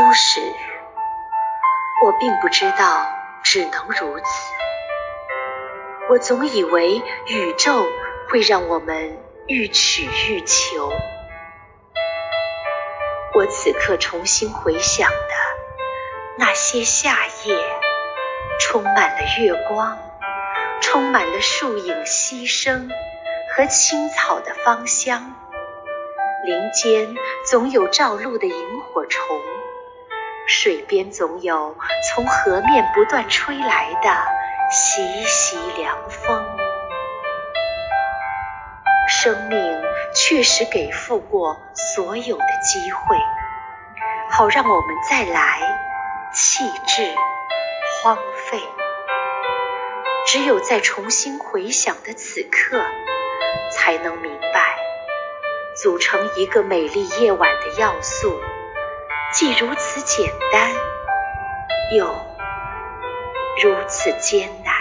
初始，我并不知道只能如此。我总以为宇宙会让我们欲取欲求。我此刻重新回想的那些夏夜，充满了月光，充满了树影溪声和青草的芳香。林间总有照路的萤火虫，水边总有从河面不断吹来的习习凉风。生命确实给付过所有的机会，好让我们再来弃置荒废。只有在重新回想的此刻，才能明白。组成一个美丽夜晚的要素，既如此简单，又如此艰难。